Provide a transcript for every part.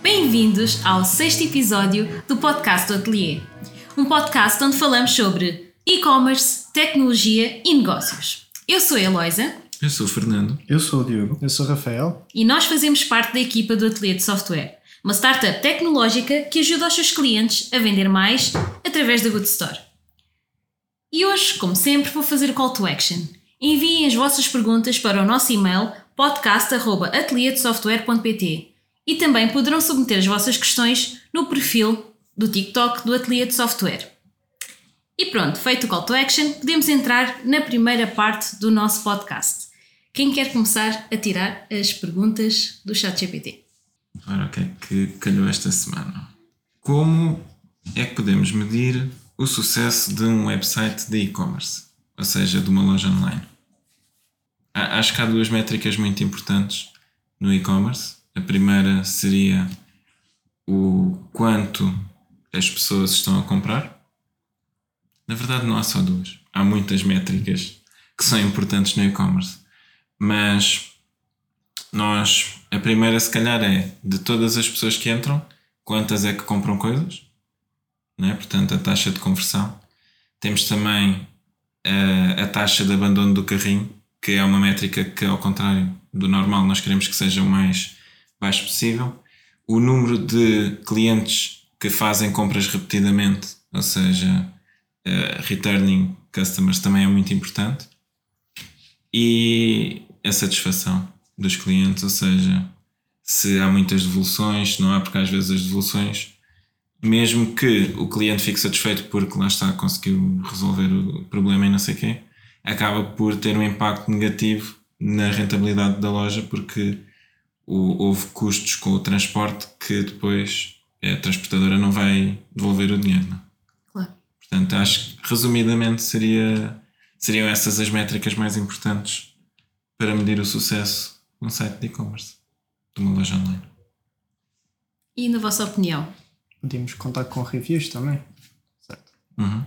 Bem-vindos ao sexto episódio do podcast do Atelier, um podcast onde falamos sobre e-commerce, tecnologia e negócios. Eu sou a Eloisa. Eu sou o Fernando. Eu sou o Diogo. Eu sou o Rafael. E nós fazemos parte da equipa do Atelier de Software, uma startup tecnológica que ajuda os seus clientes a vender mais através da Good Store. E hoje, como sempre, vou fazer o call to action. Enviem as vossas perguntas para o nosso e-mail podcast.atelierdesoftware.pt e também poderão submeter as vossas questões no perfil do TikTok do Atelier de Software. E pronto, feito o call to action, podemos entrar na primeira parte do nosso podcast. Quem quer começar a tirar as perguntas do ChatGPT? Ora, o que é que calhou esta semana? Como é que podemos medir o sucesso de um website de e-commerce, ou seja, de uma loja online. Acho que há duas métricas muito importantes no e-commerce. A primeira seria o quanto as pessoas estão a comprar. Na verdade, não há só duas. Há muitas métricas que são importantes no e-commerce. Mas nós, a primeira, se calhar, é de todas as pessoas que entram, quantas é que compram coisas? né? portanto, a taxa de conversão. Temos também a, a taxa de abandono do carrinho, que é uma métrica que, ao contrário do normal, nós queremos que seja o mais baixo possível. O número de clientes que fazem compras repetidamente, ou seja, uh, returning customers, também é muito importante. E a satisfação dos clientes, ou seja, se há muitas devoluções, se não há, porque às vezes as devoluções mesmo que o cliente fique satisfeito porque lá está, conseguiu resolver o problema e não sei o quê, acaba por ter um impacto negativo na rentabilidade da loja porque houve custos com o transporte que depois a transportadora não vai devolver o dinheiro. Não? É? Claro. Portanto, acho que resumidamente seria, seriam essas as métricas mais importantes para medir o sucesso de um site de e-commerce, de uma loja online. E na vossa opinião, podíamos contar com reviews também. Certo. Uhum.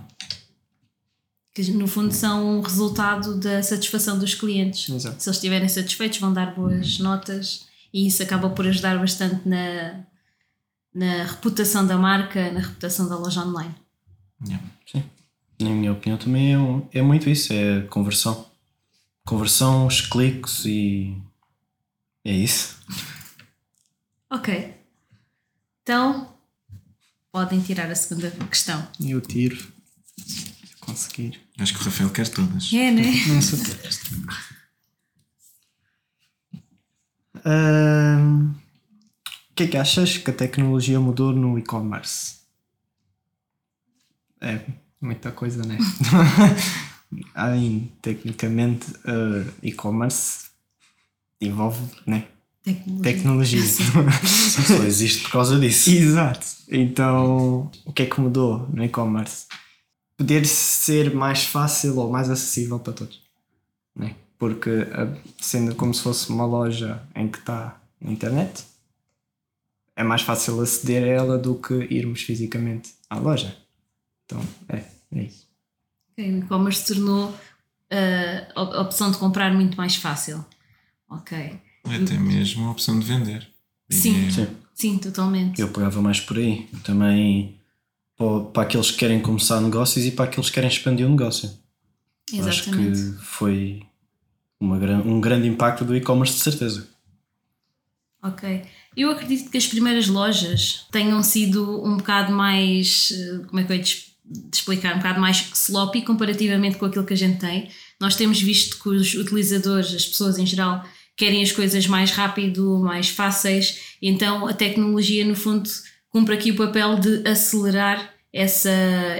Que no fundo são um resultado da satisfação dos clientes. Exato. Se eles estiverem satisfeitos, vão dar boas notas e isso acaba por ajudar bastante na, na reputação da marca, na reputação da loja online. Yeah. Sim. Na minha opinião também é, é muito isso, é conversão. Conversão, os cliques e é isso. Ok. Então, podem tirar a segunda questão. Eu tiro, conseguir. Acho que o Rafael quer todas. É, né? Não sei. um, o que é que achas que a tecnologia mudou no e-commerce? É muita coisa, né? Aí, tecnicamente, uh, e-commerce envolve, né? Tecnologia. Tecnologia. Só existe por causa disso. Exato. Então, o que é que mudou no e-commerce? Poder ser mais fácil ou mais acessível para todos. Né? Porque, sendo como se fosse uma loja em que está na internet, é mais fácil aceder a ela do que irmos fisicamente à loja. Então, é, é isso. O e-commerce tornou uh, a opção de comprar muito mais fácil. Ok. Até mesmo a opção de vender. Sim, é... Sim. Sim, totalmente. Eu pegava mais por aí. Também para aqueles que querem começar negócios e para aqueles que querem expandir o negócio. Exatamente. Acho que foi uma, um grande impacto do e-commerce, de certeza. Ok. Eu acredito que as primeiras lojas tenham sido um bocado mais. eh, Como é que eu ia te explicar? Um bocado mais sloppy comparativamente com aquilo que a gente tem. Nós temos visto que os utilizadores, as pessoas em geral, querem as coisas mais rápido, mais fáceis, então a tecnologia, no fundo, cumpre aqui o papel de acelerar essa,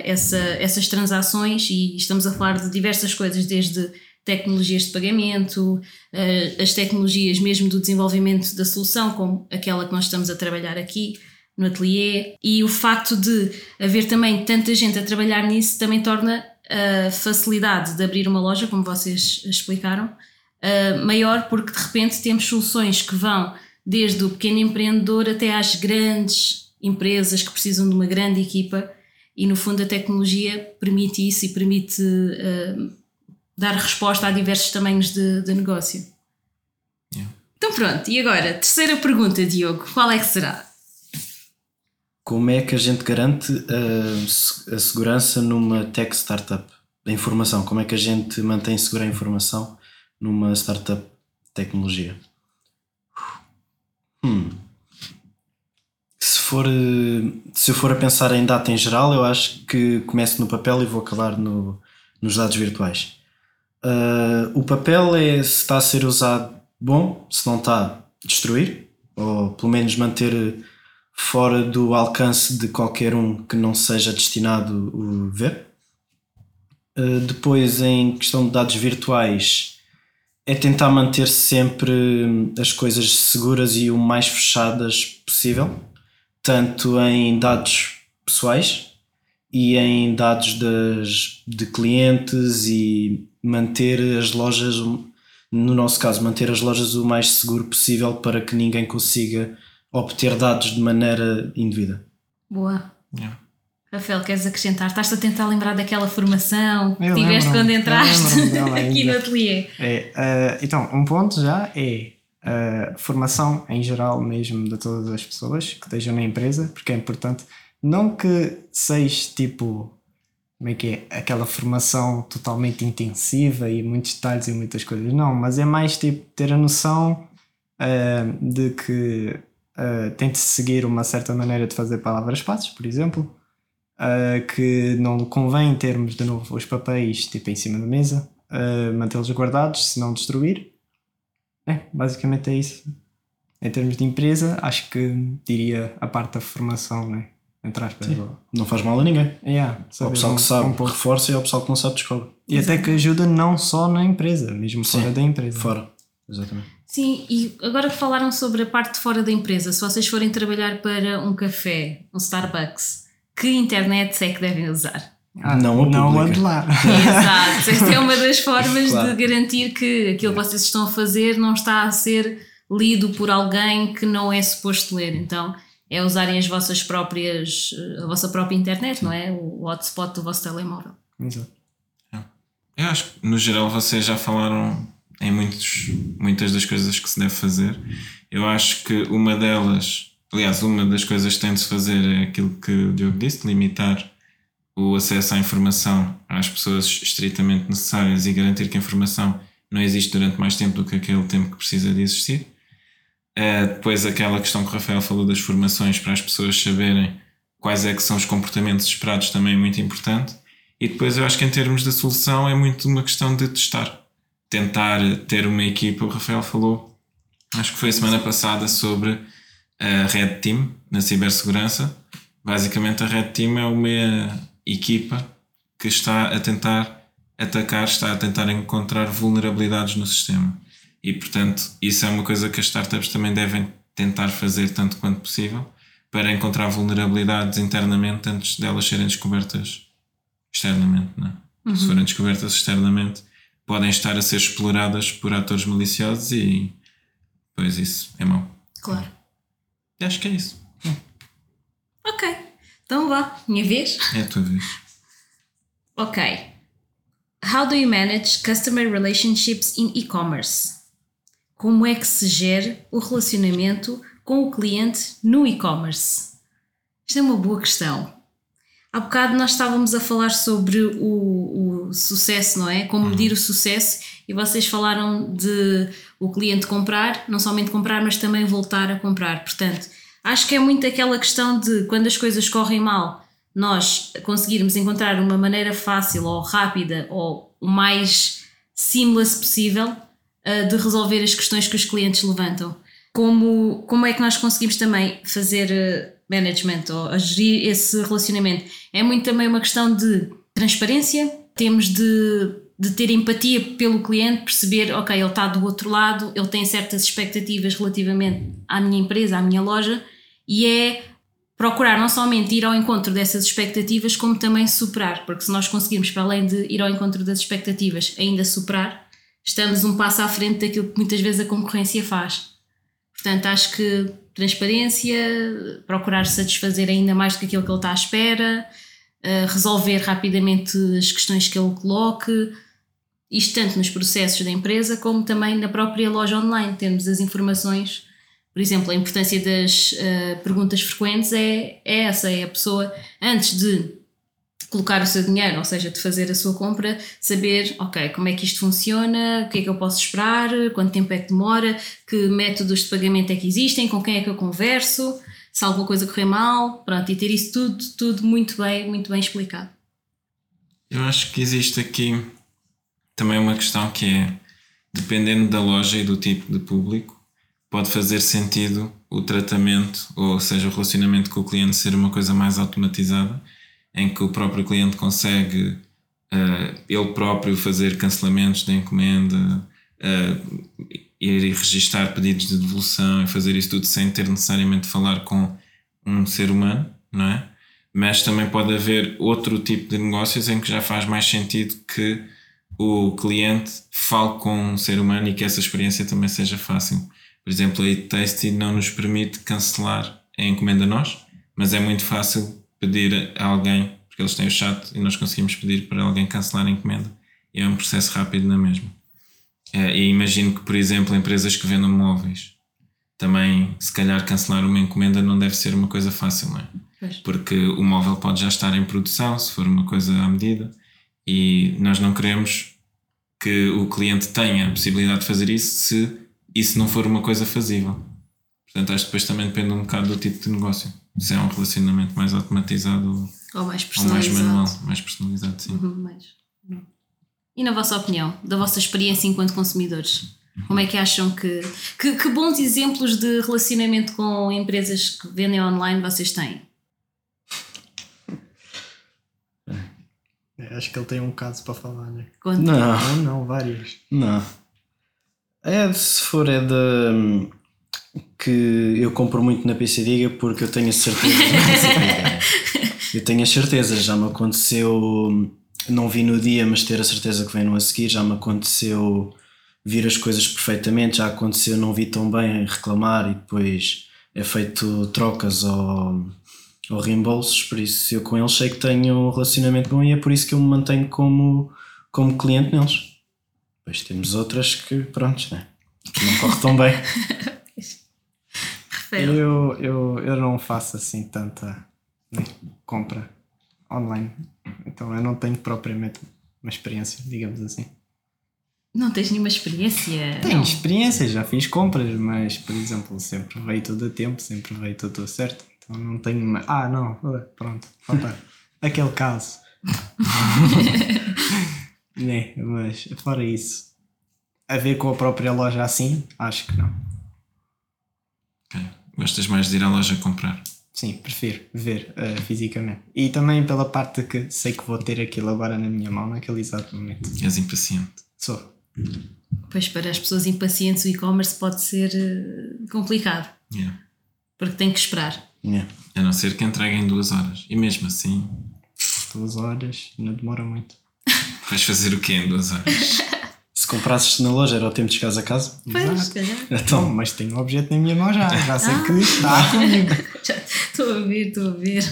essa, essas transações e estamos a falar de diversas coisas, desde tecnologias de pagamento, eh, as tecnologias mesmo do desenvolvimento da solução, como aquela que nós estamos a trabalhar aqui no ateliê, e o facto de haver também tanta gente a trabalhar nisso também torna a facilidade de abrir uma loja, como vocês explicaram, uh, maior, porque de repente temos soluções que vão desde o pequeno empreendedor até às grandes empresas que precisam de uma grande equipa, e no fundo a tecnologia permite isso e permite uh, dar resposta a diversos tamanhos de, de negócio. Yeah. Então pronto, e agora, terceira pergunta, Diogo, qual é que será? Como é que a gente garante a, se- a segurança numa tech startup? A informação, como é que a gente mantém segura a informação numa startup tecnologia? Hum. For, eh, se eu for a pensar em data em geral, eu acho que começo no papel e vou acabar no, nos dados virtuais. Ah, o papel é se está a ser usado bom, se não está, destruir, ou pelo menos manter fora do alcance de qualquer um que não seja destinado o ver. Uh, depois, em questão de dados virtuais, é tentar manter sempre as coisas seguras e o mais fechadas possível, tanto em dados pessoais e em dados das, de clientes e manter as lojas, no nosso caso, manter as lojas o mais seguro possível para que ninguém consiga obter dados de maneira indevida. Boa. Yeah. Rafael, queres acrescentar? Estás-te a tentar lembrar daquela formação que Eu tiveste quando entraste aqui no ateliê? É, eh, então, um ponto já é formação em geral mesmo de todas as pessoas que estejam na empresa, porque é importante. Não que seja tipo, como é que é, aquela formação totalmente intensiva e muitos detalhes e muitas coisas, não, mas é mais tipo ter a noção eh, de que eh, tem de seguir uma certa maneira de fazer palavras-passos, por exemplo, eh, que não convém termos de novo os papéis tipo em cima da mesa, uh, mantê-los guardados, se não destruir. É, basicamente é isso. Em termos de empresa, acho que diria a parte da formação, né? Entre aspas. ou- Não faz mal a ninguém. Yeah, O pessoal um- que sabe um pouco. reforça e o pessoal que não sabe descobre. E até que ajuda não só na empresa, mesmo Sim. fora da empresa. Fora. Exatamente. Sim, e agora que falaram sobre a parte de fora da empresa, se vocês forem trabalhar para um café, um Starbucks, que internet é que devem usar? Ah, Não a não ande lá. Exato, esta é uma das formas Claro. de garantir que aquilo que vocês estão a fazer não está a ser lido por alguém que não é suposto ler. Então é usarem as vossas próprias, a vossa própria internet, não é? O hotspot do vosso telemóvel. Exato. Eu acho que no geral vocês já falaram em muitos, muitas das coisas que se deve fazer. Eu acho que uma delas, aliás, uma das coisas que tem de se fazer é aquilo que o Diogo disse, limitar o acesso à informação às pessoas estritamente necessárias e garantir que a informação não existe durante mais tempo do que aquele tempo que precisa de existir. Eh, depois aquela questão que o Rafael falou das formações para as pessoas saberem quais é que são os comportamentos esperados também é muito importante. E depois eu acho que em termos de solução é muito uma questão de testar. Tentar ter uma equipa, o Rafael falou, acho que foi a semana passada sobre a Red Team na cibersegurança. Basicamente a Red Team é uma equipa que está a tentar atacar, está a tentar encontrar vulnerabilidades no sistema. E portanto, isso é uma coisa que as startups também devem tentar fazer tanto quanto possível para encontrar vulnerabilidades internamente antes delas serem descobertas externamente. Não é? Se forem descobertas externamente, podem estar a ser exploradas por atores maliciosos e pois isso é mau. Claro. Acho que é isso. Ok, então vá, minha vez. É a tua vez. Ok. How do you manage customer relationships in e-commerce? Como é que se gera o relacionamento com o cliente no e-commerce? Isto é uma boa questão. Há bocado nós estávamos a falar sobre o, o sucesso, não é? Como medir o sucesso e vocês falaram de o cliente comprar, não somente comprar, mas também voltar a comprar. Portanto, acho que é muito aquela questão de quando as coisas correm mal, nós conseguirmos encontrar uma maneira fácil ou rápida ou o mais seamless possível uh, de resolver as questões que os clientes levantam. Como, como é que nós conseguimos também fazer uh, management ou gerir esse relacionamento? É muito também uma questão de transparência, temos de, de ter empatia pelo cliente, perceber, ok, ele está do outro lado, ele tem certas expectativas relativamente à minha empresa, à minha loja, e é procurar não somente ir ao encontro dessas expectativas, como também superar, porque se nós conseguirmos, para além de ir ao encontro das expectativas, ainda superar, estamos um passo à frente daquilo que muitas vezes a concorrência faz. Portanto, acho que transparência, procurar satisfazer ainda mais do que aquilo que ele está à espera, uh, resolver rapidamente as questões que ele coloque, Isto tanto nos processos da empresa como também na própria loja online. Temos as informações, por exemplo, a importância das uh, perguntas frequentes é, é essa: é a pessoa, antes de colocar o seu dinheiro, ou seja, de fazer a sua compra, saber, ok, como é que isto funciona, o que é que eu posso esperar, quanto tempo é que demora, que métodos de pagamento é que existem, com quem é que eu converso, se alguma coisa correr mal, pronto, e ter isso tudo, tudo muito bem, muito bem explicado. Eu acho que existe aqui também uma questão que é, dependendo da loja e do tipo de público, pode fazer sentido o tratamento, ou seja, o relacionamento com o cliente ser uma coisa mais automatizada em que o próprio cliente consegue uh, ele próprio fazer cancelamentos da encomenda, uh, ir e registar pedidos de devolução e fazer isso tudo sem ter necessariamente falar com um ser humano, não é? Mas também pode haver outro tipo de negócios em que já faz mais sentido que o cliente fale com um ser humano e que essa experiência também seja fácil. Por exemplo, a Tasty não nos permite cancelar a encomenda nós, mas é muito fácil pedir a alguém, porque eles têm o chat e nós conseguimos pedir para alguém cancelar a encomenda. E é um processo rápido na mesma. É, e imagino que, por exemplo, empresas que vendam móveis também, se calhar, cancelar uma encomenda não deve ser uma coisa fácil, não é? Pois. Porque o móvel pode já estar em produção, se for uma coisa à medida, e nós não queremos que o cliente tenha a possibilidade de fazer isso se isso não for uma coisa fazível. Portanto, acho que depois também depende um bocado do tipo de negócio se é um relacionamento mais automatizado ou mais personalizado. Ou mais manual, mais personalizado, sim. Uhum, mais. E na vossa opinião, da vossa experiência enquanto consumidores, como é que acham que, que. Que, bons exemplos de relacionamento com empresas que vendem online vocês têm? É, acho que ele tem um caso para falar, né? Quanto? Não. Não, não, vários. Não. É, se for é de que eu compro muito na PC Diga porque eu tenho a certeza. eu tenho a certeza, já me aconteceu, não vi no dia, mas ter a certeza que vem no a seguir, já me aconteceu vir as coisas perfeitamente, já aconteceu não vi tão bem reclamar e depois é feito trocas ou, ou reembolsos, por isso eu com eles sei que tenho um relacionamento bom e é por isso que eu me mantenho como, como cliente neles. Depois temos outras que, pronto, né? que não corre tão bem. Eu, eu, eu não faço assim tanta né, compra online. Então eu não tenho propriamente uma experiência, digamos assim. Não tens nenhuma experiência? Tenho não. experiência, já fiz compras, mas por exemplo, sempre veio tudo a tempo, sempre veio tudo certo. Então não tenho. Uma... Ah, não, pronto, opa, aquele caso. né, mas fora isso, a ver com a própria loja assim, acho que não. Ok. Gostas mais de ir à loja comprar? Sim, prefiro ver uh, fisicamente. E também pela parte de que sei que vou ter aquilo agora na minha mão naquele exato momento. És impaciente? Sou. Pois para as pessoas impacientes o e-commerce pode ser uh, complicado. Yeah. Porque tem que esperar. Yeah. A não ser que entreguem duas horas. E mesmo assim. Duas horas não demora muito. Vais fazer o quê em duas horas? comprasses na loja, era o tempo de chegares a casa? Pois, então, mas tenho um objeto na minha mão já, já sei ah. que está comigo. Estou a ver, estou a ver.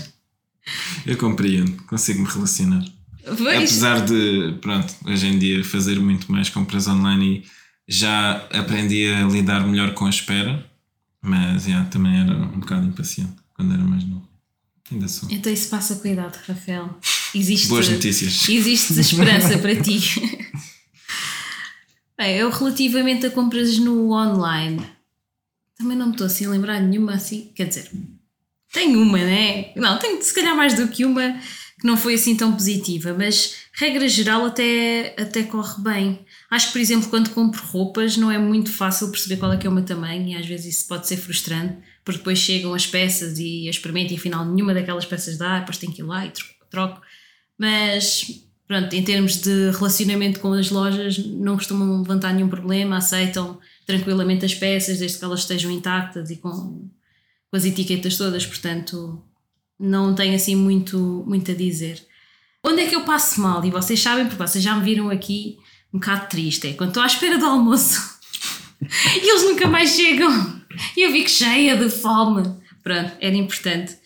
Eu compreendo, consigo me relacionar. Pois. Apesar de, pronto, hoje em dia fazer muito mais compras online e já aprendi a lidar melhor com a espera, mas já, também era um bocado impaciente quando era mais novo. Ainda sou. Então isso passa cuidado, Rafael. Existe, Boas notícias. Existe esperança para ti. Bem, eu relativamente a compras no online, também não me estou assim a lembrar nenhuma assim, quer dizer, tenho uma, né? Não, tenho se calhar mais do que uma que não foi assim tão positiva, mas regra geral até, até corre bem. Acho que, por exemplo, quando compro roupas não é muito fácil perceber qual é que é o meu tamanho e às vezes isso pode ser frustrante, porque depois chegam as peças e eu experimento e afinal nenhuma daquelas peças dá, depois tenho que ir lá e troco. Mas pronto, em termos de relacionamento com as lojas, não costumam levantar nenhum problema, aceitam tranquilamente as peças, desde que elas estejam intactas e com, com as etiquetas todas, portanto, não tenho assim muito, muito a dizer. Onde é que eu passo mal? E vocês sabem, porque vocês já me viram aqui um bocado triste, é quando estou à espera do almoço e eles nunca mais chegam e eu fico cheia de fome. Pronto, era importante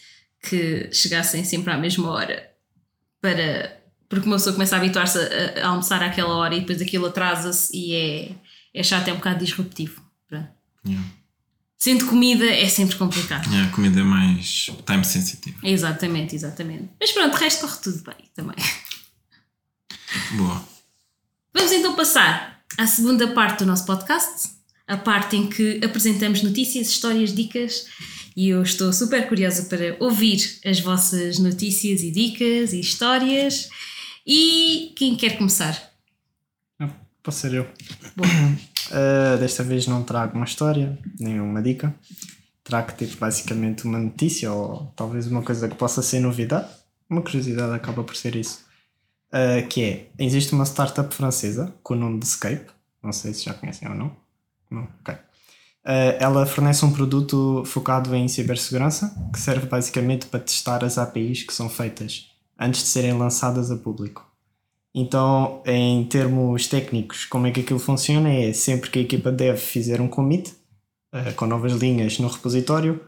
que chegassem sempre à mesma hora para porque uma pessoa começa a habituar-se a, a almoçar àquela hora e depois aquilo atrasa-se e é, é chato, é um bocado disruptivo. Pronto. Yeah. Sendo comida é sempre complicado. Yeah, a comida é mais time sensitive. Exatamente, exatamente. Mas pronto, o resto corre tudo bem também. Boa. Vamos então passar à segunda parte do nosso podcast, a parte em que apresentamos notícias, histórias, dicas e eu estou super curiosa para ouvir as vossas notícias e dicas e histórias. E quem quer começar? Ah, Posso ser eu. Bom, Uh, desta vez não trago uma história, nem uma dica. Trago tipo, basicamente uma notícia ou talvez uma coisa que possa ser novidade. Uma curiosidade acaba por ser isso. Uh, que é, existe uma startup francesa com o nome de Scape. Não sei se já conhecem ou não. Ok. Uh, ela fornece um produto focado em cibersegurança que serve basicamente para testar as APIs que são feitas antes de serem lançadas a público. Então, em termos técnicos, como é que aquilo funciona? É sempre que a equipa dev fizer um commit uh, com novas linhas no repositório,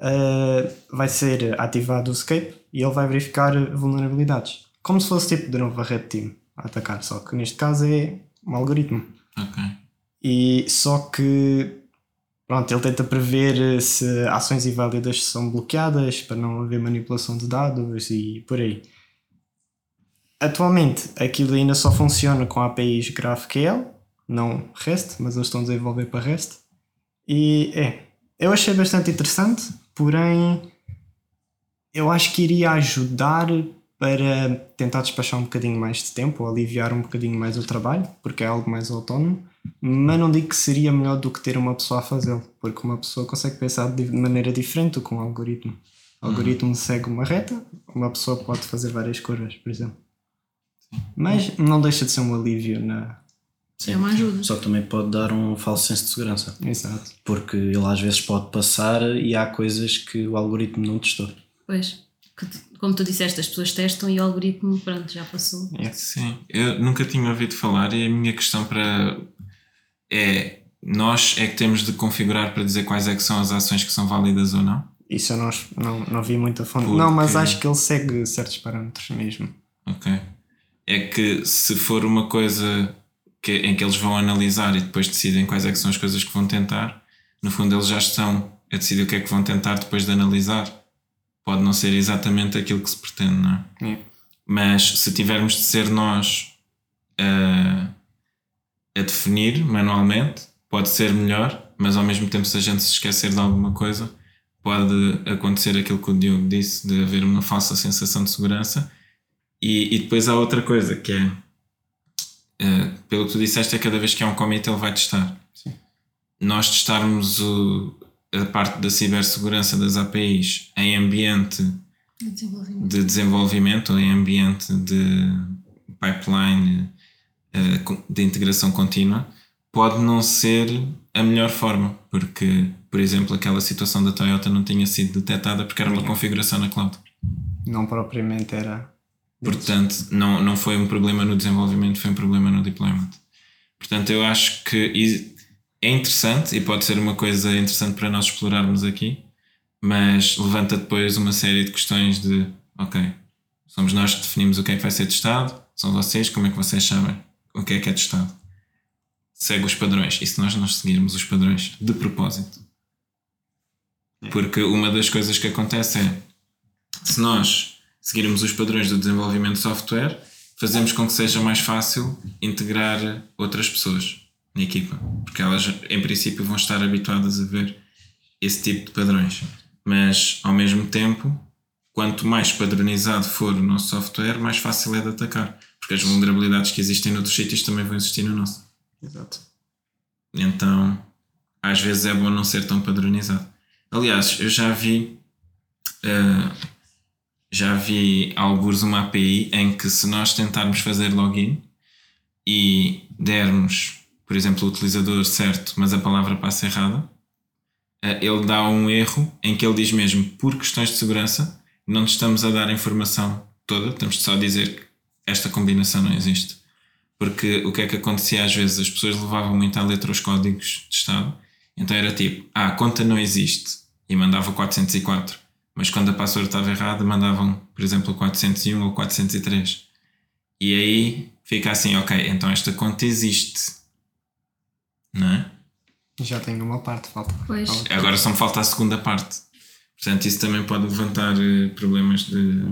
uh, vai ser ativado o escape e ele vai verificar vulnerabilidades. Como se fosse tipo de novo a Red Team a atacar, só que neste caso é um algoritmo. Ok. E só que pronto, ele tenta prever se ações inválidas são bloqueadas para não haver manipulação de dados e por aí. Atualmente aquilo ainda só funciona com APIs GraphQL, não REST, mas eles estão a desenvolver para REST. E é, eu achei bastante interessante, porém eu acho que iria ajudar para tentar despachar um bocadinho mais de tempo, ou aliviar um bocadinho mais o trabalho, porque é algo mais autónomo, mas não digo que seria melhor do que ter uma pessoa a fazê-lo, porque uma pessoa consegue pensar de maneira diferente do que um algoritmo. O algoritmo segue uma reta, uma pessoa pode fazer várias curvas, por exemplo. Mas não deixa de ser um alívio na. é uma ajuda. Só que também pode dar um falso senso de segurança. Exato. Porque ele às vezes pode passar e há coisas que o algoritmo não testou. Pois, como tu disseste, as pessoas testam e o algoritmo, pronto, já passou. Sim, eu nunca tinha ouvido falar e a minha questão para é nós é que temos de configurar para dizer quais é que são as ações que são válidas ou não. Isso eu não, não, não vi muita fonte. Porque- Não, mas acho que ele segue certos parâmetros mesmo. Ok. É que se for uma coisa que, em que eles vão analisar e depois decidem quais é que são as coisas que vão tentar, no fundo eles já estão a decidir o que é que vão tentar depois de analisar. Pode não ser exatamente aquilo que se pretende, não é? É. Mas se tivermos de ser nós a, a definir manualmente, pode ser melhor, mas ao mesmo tempo, se a gente se esquecer de alguma coisa, pode acontecer aquilo que o Diogo disse, de haver uma falsa sensação de segurança. E, e depois há outra coisa que é, eh, pelo que tu disseste, é cada vez que há um commit ele vai testar. Nós testarmos o- a parte da cibersegurança das APIs em ambiente Desenvolvimento. de desenvolvimento ou em ambiente de pipeline de integração contínua pode não ser a melhor forma, porque, por exemplo, aquela situação da Toyota não tinha sido detectada porque era uma configuração na cloud. Não propriamente era. Portanto, não, não foi um problema no desenvolvimento, foi um problema no deployment. Portanto, eu acho que é interessante e pode ser uma coisa interessante para nós explorarmos aqui, mas levanta depois uma série de questões de, ok, somos nós que definimos o que é que vai ser testado, são vocês, como é que vocês sabem o que é que é testado? Segue os padrões. E se nós não seguirmos os padrões de propósito? Porque uma das coisas que acontece é, se nós seguirmos os padrões do desenvolvimento de software, fazemos com que seja mais fácil integrar outras pessoas na equipa, porque elas, em princípio, vão estar habituadas a ver esse tipo de padrões. Mas, ao mesmo tempo, quanto mais padronizado for o nosso software, mais fácil é de atacar, porque as vulnerabilidades que existem noutros sítios também vão existir no nosso. Exato. Então, às vezes é bom não ser tão padronizado. Aliás, eu já vi eh, já vi alguns uma API em que se nós tentarmos fazer login e dermos, por exemplo, o utilizador certo, mas a palavra passa errada, eh, ele dá um erro em que ele diz mesmo, por questões de segurança, não te estamos a dar a informação toda, estamos só a dizer que esta combinação não existe. Porque o que é que acontecia às vezes? As pessoas levavam muito à letra os códigos de Estado, então era tipo, ah, a conta não existe, e mandava 404. Mas quando a password estava errada, mandavam, por exemplo, o 401 ou 403. E aí fica assim, ok, então esta conta existe. Não é? Já tenho uma parte, falta. Pois. Agora só me falta a segunda parte. Portanto, isso também pode levantar eh, problemas de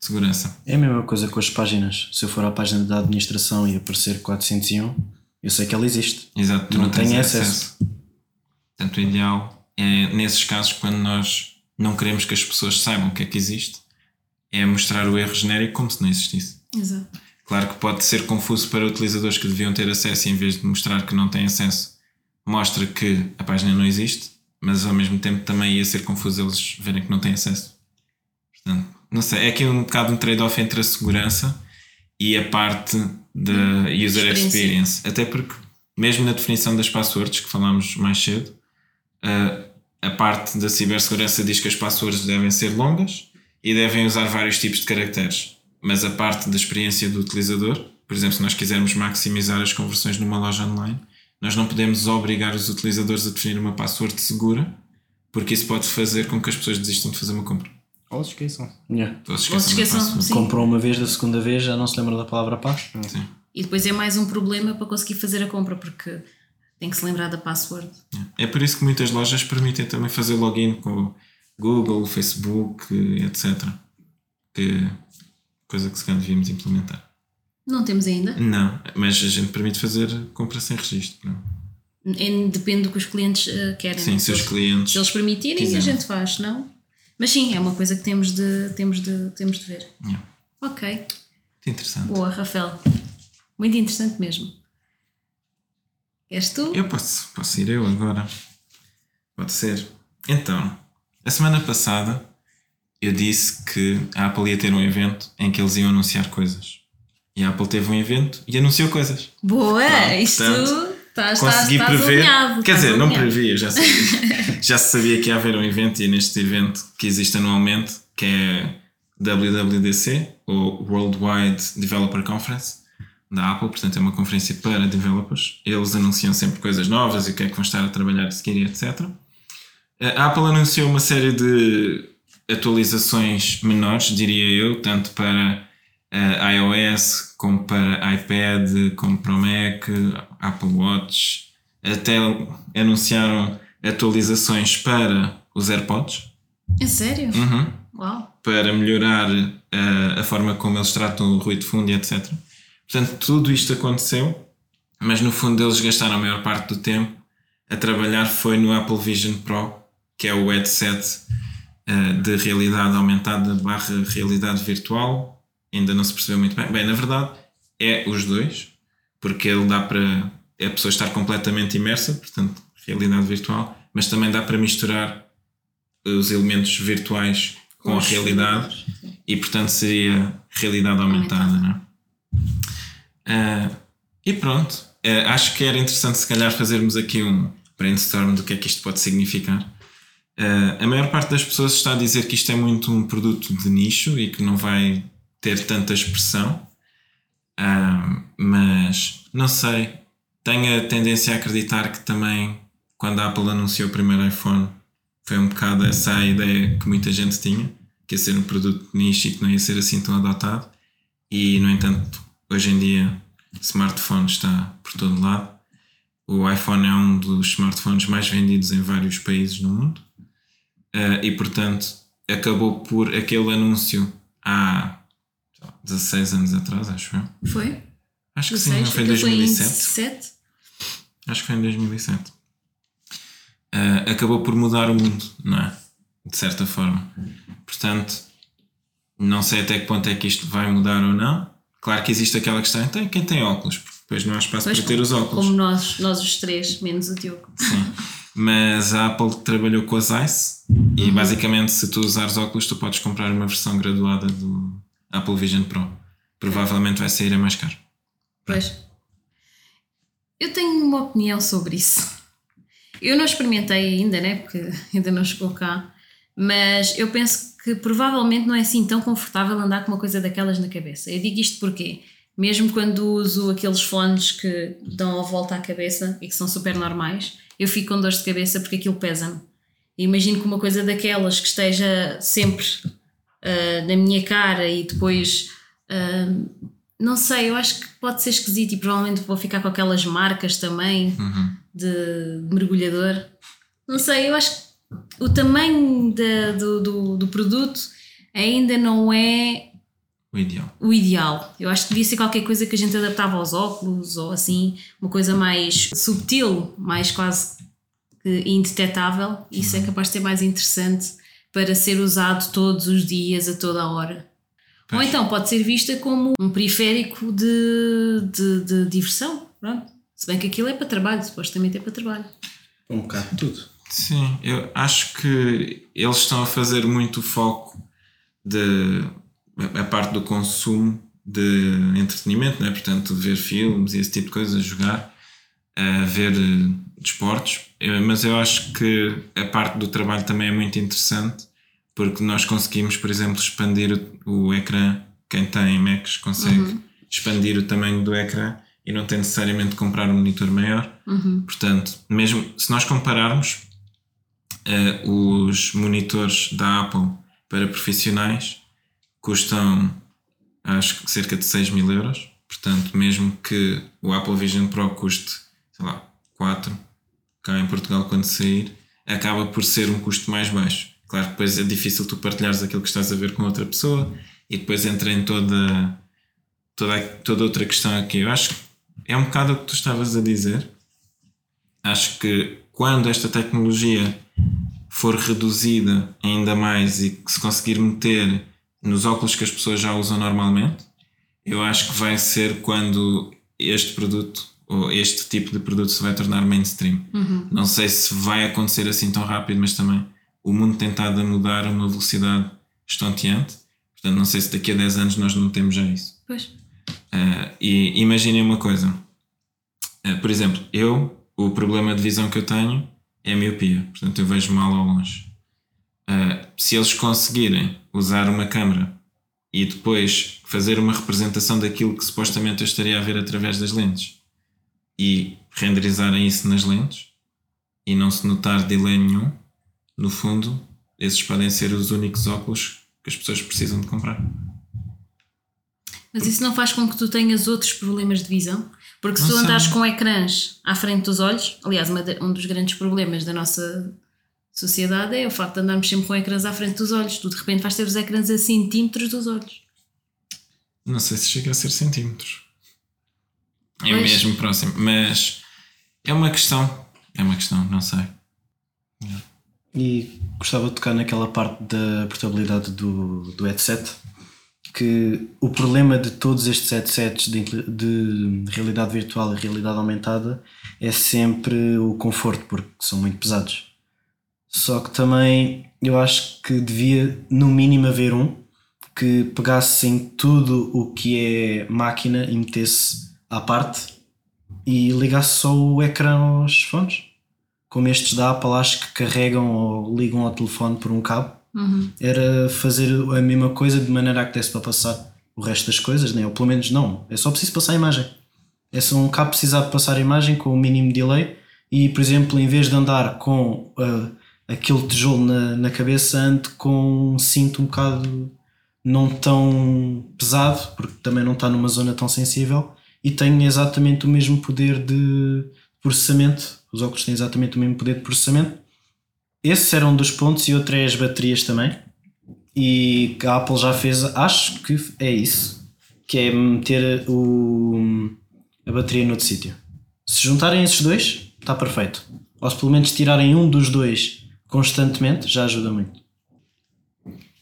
segurança. É a mesma coisa com as páginas. Se eu for à página da administração e aparecer 401, eu sei que ela existe. Exato, tu Não não, tens tenho acesso. Portanto, o ideal é, nesses casos, quando nós não queremos que as pessoas saibam o que é que existe, é mostrar o erro genérico como se não existisse. Exato. Claro que pode ser confuso para utilizadores que deviam ter acesso e em vez de mostrar que não têm acesso, mostra que a página não existe, mas ao mesmo tempo também ia ser confuso eles verem que não têm acesso. Portanto, não sei, é aqui um bocado um trade-off entre a segurança e a parte da user Experiência. experience. Até porque, mesmo na definição das passwords que falámos mais cedo, a, a parte da cibersegurança diz que as passwords devem ser longas e devem usar vários tipos de caracteres. Mas a parte da experiência do utilizador, por exemplo, se nós quisermos maximizar as conversões numa loja online, nós não podemos obrigar os utilizadores a definir uma password segura, porque isso pode fazer com que as pessoas desistam de fazer uma compra. Ou se esqueçam. Yeah. Ou se Ou se esqueçam sim. Comprou uma vez, da segunda vez já não se lembra da palavra paz. Sim. E depois é mais um problema para conseguir fazer a compra, porque tem que se lembrar da password. É por isso que muitas lojas permitem também fazer login com Google, Facebook, etc. Que coisa que se calhar devíamos implementar. Não temos ainda. Não, mas a gente permite fazer compra sem registro. não? É- Depende do que os clientes eh, querem. Sim, se os eles- clientes. Se eles permitirem, a quiserem. gente faz, não? Mas sim, é uma coisa que temos de, temos de, temos de ver. Yeah. Ok, Muito interessante. boa, Rafael. Muito interessante mesmo. És tu? Eu posso, posso ir eu agora. Pode ser. Então, a semana passada eu disse que a Apple ia ter um evento em que eles iam anunciar coisas. E a Apple teve um evento e anunciou coisas. Boa! Pronto, Isto portanto, estás, estás, Consegui estás prever. alinhado. Quer estás dizer, não alinhado. previa, já sabia. já se sabia que ia haver um evento e é neste evento que existe anualmente, que é WWDC, ou Worldwide Developer Conference, da Apple, portanto é uma conferência para developers. Eles anunciam sempre coisas novas e o que é que vão estar a trabalhar a seguir, etc. A Apple anunciou uma série de atualizações menores, diria eu, tanto para eh, iOS como para iPad, como para o Mac, Apple Watch. Até anunciaram atualizações para os AirPods. É sério? Uhum Uau! para melhorar uh, a forma como eles tratam o ruído de fundo e etc. Portanto, tudo isto aconteceu, mas no fundo eles gastaram a maior parte do tempo a trabalhar foi no Apple Vision Pro, que é o headset uh, de realidade aumentada barra realidade virtual. Ainda não se percebeu muito bem. Bem, na verdade, é os dois, porque ele dá para a pessoa estar completamente imersa, portanto, realidade virtual, mas também dá para misturar os elementos virtuais com a Os realidade e portanto seria realidade aumentada, Aumentada. não é? Ah, e pronto, Ah, acho que era interessante se calhar fazermos aqui um brainstorm do que é que isto pode significar. Ah, a maior parte das pessoas está a dizer que isto é muito um produto de nicho e que não vai ter tanta expressão, Ah, mas não sei, tenho a tendência a acreditar que também quando a Apple anunciou o primeiro iPhone foi um bocado essa a ideia que muita gente tinha, que ia ser um produto de nicho e que não ia ser assim tão adotado. E, no entanto, hoje em dia, smartphone está por todo lado. O iPhone é um dos smartphones mais vendidos em vários países no mundo. Eh, e, portanto, acabou por aquele anúncio há 16 anos atrás, acho eu. Foi? Acho que sim, 16? não foi em Aquilo foi em 2007. 17? Acho que foi em 2007. Ah, acabou por mudar o mundo, não é? De certa forma. Portanto, não sei até que ponto é que isto vai mudar ou não. Claro que existe aquela questão, então quem tem óculos? Porque depois não há espaço Pois, para ter os óculos. Como nós, nós os três, menos o Diogo. Sim. Mas a Apple trabalhou com as ICE e Uhum. basicamente se tu usares óculos tu podes comprar uma versão graduada do Apple Vision Pro. Provavelmente vai sair a mais caro. Pois. Eu tenho uma opinião sobre isso. Eu não experimentei ainda, né? Porque ainda não chegou cá. Mas eu penso que provavelmente não é assim tão confortável andar com uma coisa daquelas na cabeça. Eu digo isto porque, mesmo quando uso aqueles fones que dão a volta à cabeça e que são super normais, eu fico com dores de cabeça porque aquilo pesa-me. Imagino que uma coisa daquelas que esteja sempre ah, na minha cara e depois Ahm, não sei, eu acho que pode ser esquisito e provavelmente vou ficar com aquelas marcas também Uhum. de mergulhador. Não sei, eu acho que o tamanho da- do, do, do produto ainda não é O ideal. o ideal. Eu acho que devia ser qualquer coisa que a gente adaptava aos óculos ou assim, uma coisa mais subtil, mais quase que indetetável. Isso é capaz de ser mais interessante para ser usado todos os dias, a toda a hora. Ou Pois. então pode ser vista como um periférico de, de, de diversão. Pronto. Se bem que aquilo é para trabalho, supostamente é para trabalho. Um bocado de tudo. Sim, eu acho que eles estão a fazer muito foco de a parte do consumo de entretenimento, né? portanto, ver filmes e esse tipo de coisas, jogar, a ver desportos, Eh, mas eu acho que a parte do trabalho também é muito interessante porque nós conseguimos, por exemplo, expandir o, o ecrã. Quem tem Macs consegue expandir o tamanho do ecrã e não tem necessariamente de comprar um monitor maior. Portanto, mesmo se nós compararmos eh, os monitores da Apple para profissionais custam acho que cerca de 6 mil euros. Portanto, mesmo que o Apple Vision Pro custe, sei lá, 4 cá em Portugal quando sair, acaba por ser um custo mais baixo. Claro que depois é difícil tu partilhares aquilo que estás a ver com outra pessoa e depois entra em toda, toda, toda outra questão aqui. Eu acho que é um bocado o que tu estavas a dizer. Acho que quando esta tecnologia for reduzida ainda mais e que se conseguir meter nos óculos que as pessoas já usam normalmente, eu acho que vai ser quando este produto este tipo de produto se vai tornar mainstream. Não sei se vai acontecer assim tão rápido, mas também o mundo tem estado a mudar a uma velocidade estonteante. Portanto, não sei se daqui a 10 anos nós não temos já isso. Pois. Uh, e imaginem uma coisa. Uh, por exemplo, eu, o problema de visão que eu tenho é a miopia. Portanto, eu vejo mal ao longe. Uh, se eles conseguirem usar uma câmera e depois fazer uma representação daquilo que supostamente eu estaria a ver através das lentes e renderizarem isso nas lentes e não se notar delay nenhum, no fundo, esses podem ser os únicos óculos que as pessoas precisam de comprar. Mas isso não faz com que tu tenhas outros problemas de visão? Porque se Não tu andares com ecrãs à frente dos olhos, aliás, um dos grandes problemas da nossa sociedade é o facto de andarmos sempre com ecrãs à frente dos olhos. Tu de repente vais ter os ecrãs a centímetros dos olhos. Não sei se chega a ser centímetros. É Pois. mesmo próximo. Mas é uma questão. É uma questão, não sei. E gostava de tocar naquela parte da portabilidade do, do headset, que o problema de todos estes headsets de, de realidade virtual e realidade aumentada é sempre o conforto, porque são muito pesados. Só que também eu acho que devia, no mínimo, haver um que pegasse em tudo o que é máquina e metesse à parte e ligasse só o ecrã aos fones. Como estes da Apple acho que carregam ou ligam ao telefone por um cabo, era fazer a mesma coisa de maneira a que desse para passar o resto das coisas, né? ou pelo menos não, é só preciso passar a imagem. É só um cabo precisar de passar a imagem com o mínimo delay. E, por exemplo, em vez de andar com ah, aquele tijolo na, na cabeça, ande com um cinto um bocado não tão pesado, porque também não está numa zona tão sensível e tem exatamente o mesmo poder de processamento. Os óculos têm exatamente o mesmo poder de processamento. Esse era um dos pontos e outro é as baterias também. E a Apple já fez, acho que é isso, que é meter o, a bateria noutro sítio. Se juntarem esses dois, está perfeito. Ou se pelo menos tirarem um dos dois constantemente, já ajuda muito.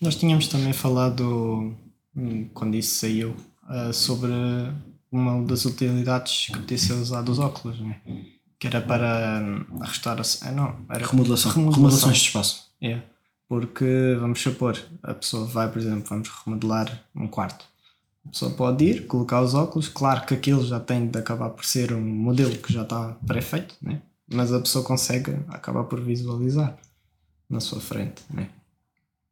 Nós tínhamos também falado, hum, quando isso saiu, ah, sobre uma das utilidades que podia ser usado os óculos, né? que era para hum, a restauração. Ah, não, era Remodelação. Remodelações de espaço. É, porque vamos supor, a pessoa vai, por exemplo, vamos remodelar um quarto. A pessoa pode ir, colocar os óculos, claro que aquilo já tem de acabar por ser um modelo que já está pré-feito, né? mas a pessoa consegue acabar por visualizar na sua frente. Né?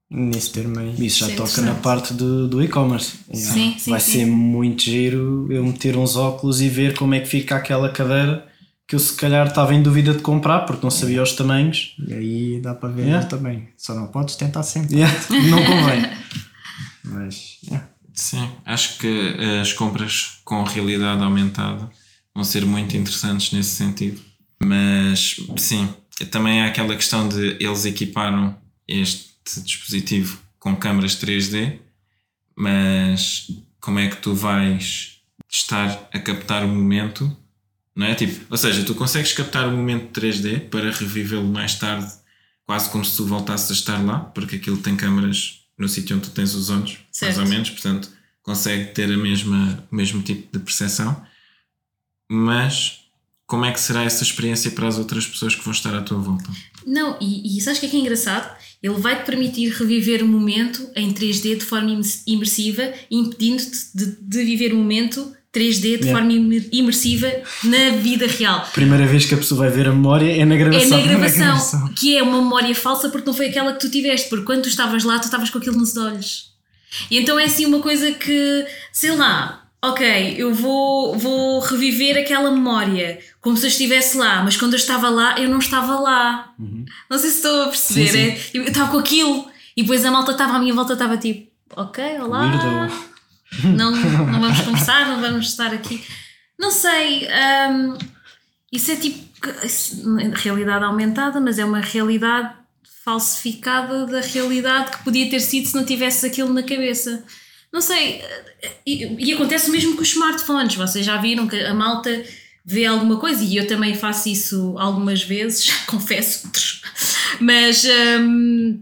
Nesse termo aí. Isso já Sim, toca na parte do, do e-commerce. Sim, sim, Vai sim. ser muito giro eu meter uns óculos e ver como é que fica aquela cadeira que eu se calhar estava em dúvida de comprar porque não sabia os tamanhos. E aí dá para ver Yeah. também. Só não podes tentar sempre. Yeah, Não convém. Mas, yeah. Sim, acho que eh, as compras com realidade aumentada vão ser muito interessantes nesse sentido. Mas sim, também há aquela questão de eles equiparam este dispositivo com câmaras 3D, mas como é que tu vais estar a captar o momento? Não é? Tipo, ou seja, tu consegues captar o momento 3D para revivê-lo mais tarde, quase como se tu voltasses a estar lá, porque aquilo tem câmaras no sítio onde tu tens os olhos, Certo. mais ou menos, portanto consegue ter a mesma, o mesmo tipo de percepção. Mas como é que será essa experiência para as outras pessoas que vão estar à tua volta? Não, e, e sabes o que é que é engraçado? Ele vai-te permitir reviver o momento em 3D de forma imersiva, impedindo-te de, de viver o momento 3D de Yeah. forma imer- imersiva na vida real. Primeira vez que a pessoa vai ver a memória é na É gravação. na gravação, gravação. que é uma memória falsa porque não foi aquela que tu tiveste, porque quando tu estavas lá, tu estavas com aquilo nos olhos. E então é assim uma coisa que, sei lá, ok, eu vou, vou reviver aquela memória como se eu estivesse lá, mas quando eu estava lá, eu não estava lá. Não sei se estou a perceber. Sim, sim. é? eu estava com aquilo e depois a malta estava à minha volta, estava tipo, ok, olá. Weirdo. Não, não vamos conversar, não vamos estar aqui. Não sei, hum, isso é tipo é realidade aumentada, mas é uma realidade falsificada da realidade que podia ter sido se não tivesse aquilo na cabeça. Não sei, e, e acontece o mesmo com os smartphones. Vocês já viram que a malta vê alguma coisa e eu também faço isso algumas vezes, confesso, mas hum,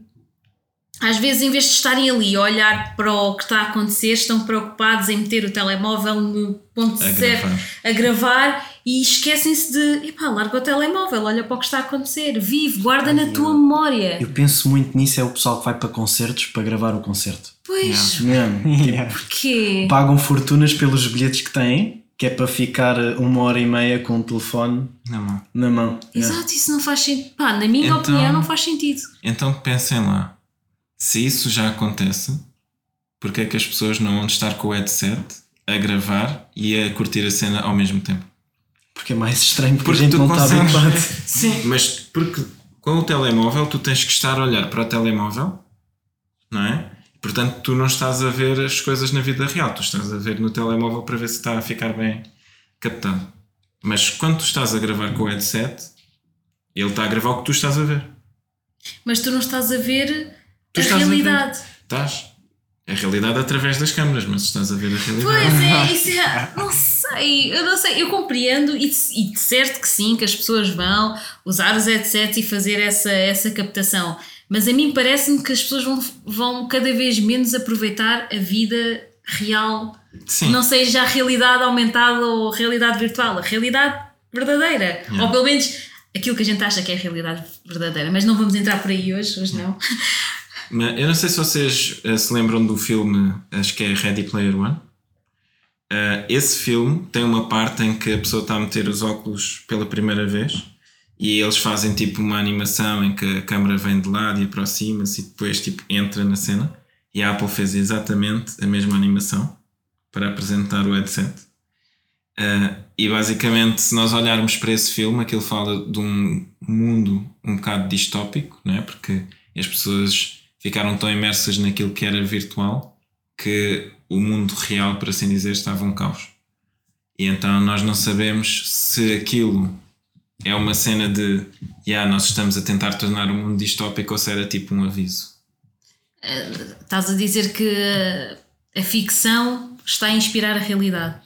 às vezes em vez de estarem ali a olhar para o que está a acontecer, estão preocupados em meter o telemóvel no ponto A certo gravar. a gravar e esquecem-se de epá, larga o telemóvel, olha para o que está a acontecer, vive, guarda na tua memória. Eu penso muito nisso, é o pessoal que vai para concertos para gravar o concerto. Pois, Mesmo. Yeah. porquê? Pagam fortunas pelos bilhetes que têm, que é para ficar uma hora e meia com o telefone Na mão. na mão. Yeah. Exato, isso não faz sentido. Pá, na minha Então- opinião, não faz sentido. Então pensem lá, se isso já acontece, porque é que as pessoas não vão estar com o headset a gravar e a curtir a cena ao mesmo tempo? Porque é mais estranho porque, Porque a gente tu não está consegues- habituado. Sim, mas porque com o telemóvel tu tens que estar a olhar para o telemóvel, não é? Portanto, tu não estás a ver as coisas na vida real, tu estás a ver no telemóvel para ver se está a ficar bem captado. Mas quando tu estás a gravar com o headset, ele está a gravar o que tu estás a ver. Mas tu não estás a ver Tu a estás a ver. realidade. Estás? A realidade através das câmaras, mas estás a ver a realidade. Pois é, isso é. Não sei, eu não sei, eu compreendo e, e de certo que sim, que as pessoas vão usar os headsets e fazer essa, essa captação. Mas a mim parece-me que as pessoas vão, vão cada vez menos aproveitar a vida real, Sim. não seja a realidade aumentada ou a realidade virtual, a realidade verdadeira. Ou pelo menos aquilo que a gente acha que é a realidade verdadeira. Mas não vamos entrar por aí hoje, hoje não. Eu não sei se vocês eh, se lembram do filme, acho que é Ready Player One. Eh, esse filme tem uma parte em que a pessoa está a meter os óculos pela primeira vez e eles fazem tipo uma animação em que a câmera vem de lado e aproxima-se e depois tipo entra na cena. E a Apple fez exatamente a mesma animação para apresentar o headset. Eh, e basicamente, se nós olharmos para esse filme, aquilo fala de um mundo um bocado distópico, não é? Porque as pessoas ficaram tão imersas naquilo que era virtual que o mundo real, por assim dizer, estava um caos. E então nós não sabemos se aquilo é uma cena de yeah, nós estamos a tentar tornar o mundo distópico ou se era tipo um aviso. Estás a dizer que a ficção está a inspirar a realidade.